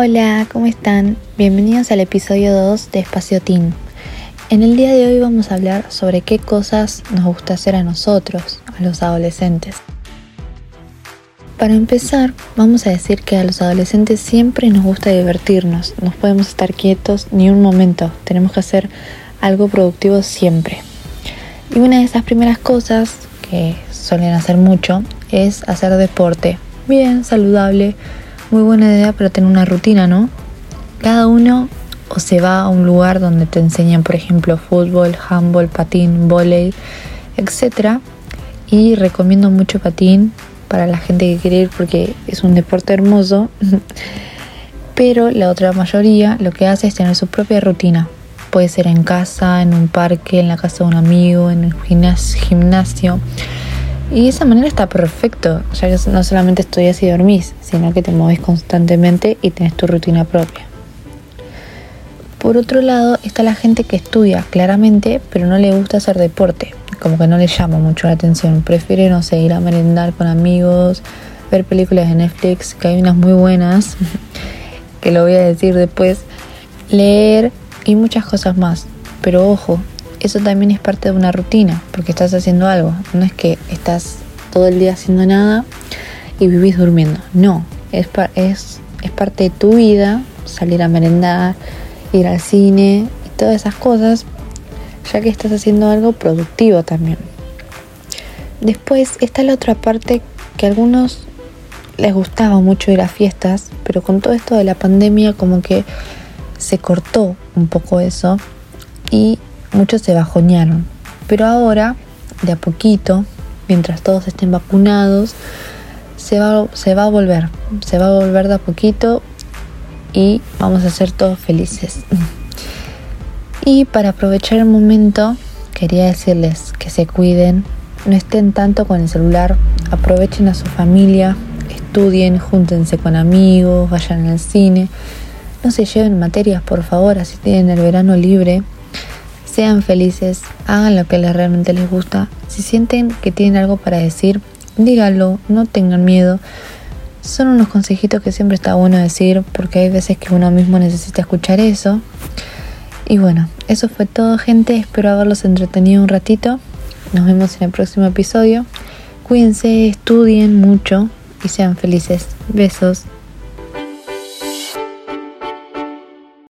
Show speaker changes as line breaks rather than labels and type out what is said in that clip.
Hola, ¿cómo están? Bienvenidos al episodio 2 de Espacio Teen. En el día de hoy vamos a hablar sobre qué cosas nos gusta hacer a nosotros, a los adolescentes. Para empezar, vamos a decir que a los adolescentes siempre nos gusta divertirnos, no podemos estar quietos ni un momento, tenemos que hacer algo productivo siempre. Y una de esas primeras cosas que suelen hacer mucho es hacer deporte, bien, saludable, muy buena idea, pero tener una rutina, ¿no? Cada uno o se va a un lugar donde te enseñan, por ejemplo, fútbol, handball, patín, volei, etc. Y recomiendo mucho patín para la gente que quiere ir porque es un deporte hermoso. Pero la otra mayoría lo que hace es tener su propia rutina. Puede ser en casa, en un parque, en la casa de un amigo, en un gimnasio y de esa manera está perfecto, ya que no solamente estudias y dormís, sino que te mueves constantemente y tienes tu rutina propia. Por otro lado, está la gente que estudia claramente, pero no le gusta hacer deporte, como que no le llama mucho la atención. Prefiere, no sé, ir a merendar con amigos, ver películas de Netflix, que hay unas muy buenas, que lo voy a decir después, leer y muchas cosas más. Pero ojo, eso también es parte de una rutina, porque estás haciendo algo. No es que estás todo el día haciendo nada y vivís durmiendo. No, es, es, es parte de tu vida salir a merendar, ir al cine y todas esas cosas, ya que estás haciendo algo productivo también. Después está la otra parte que a algunos les gustaba mucho ir a fiestas, pero con todo esto de la pandemia como que se cortó un poco eso y muchos se bajonearon. Pero ahora, de a poquito, mientras todos estén vacunados, se va, se va a volver, se va a volver de a poquito y vamos a ser todos felices. Y para aprovechar el momento, quería decirles que se cuiden, no estén tanto con el celular, aprovechen a su familia, estudien, júntense con amigos, vayan al cine, no se lleven materias por favor, así tienen el verano libre sean felices, hagan lo que les realmente les gusta. Si sienten que tienen algo para decir, díganlo, no tengan miedo. Son unos consejitos que siempre está bueno decir porque hay veces que uno mismo necesita escuchar eso. Y bueno, eso fue todo gente, espero haberlos entretenido un ratito. Nos vemos en el próximo episodio. Cuídense, estudien mucho y sean felices. Besos.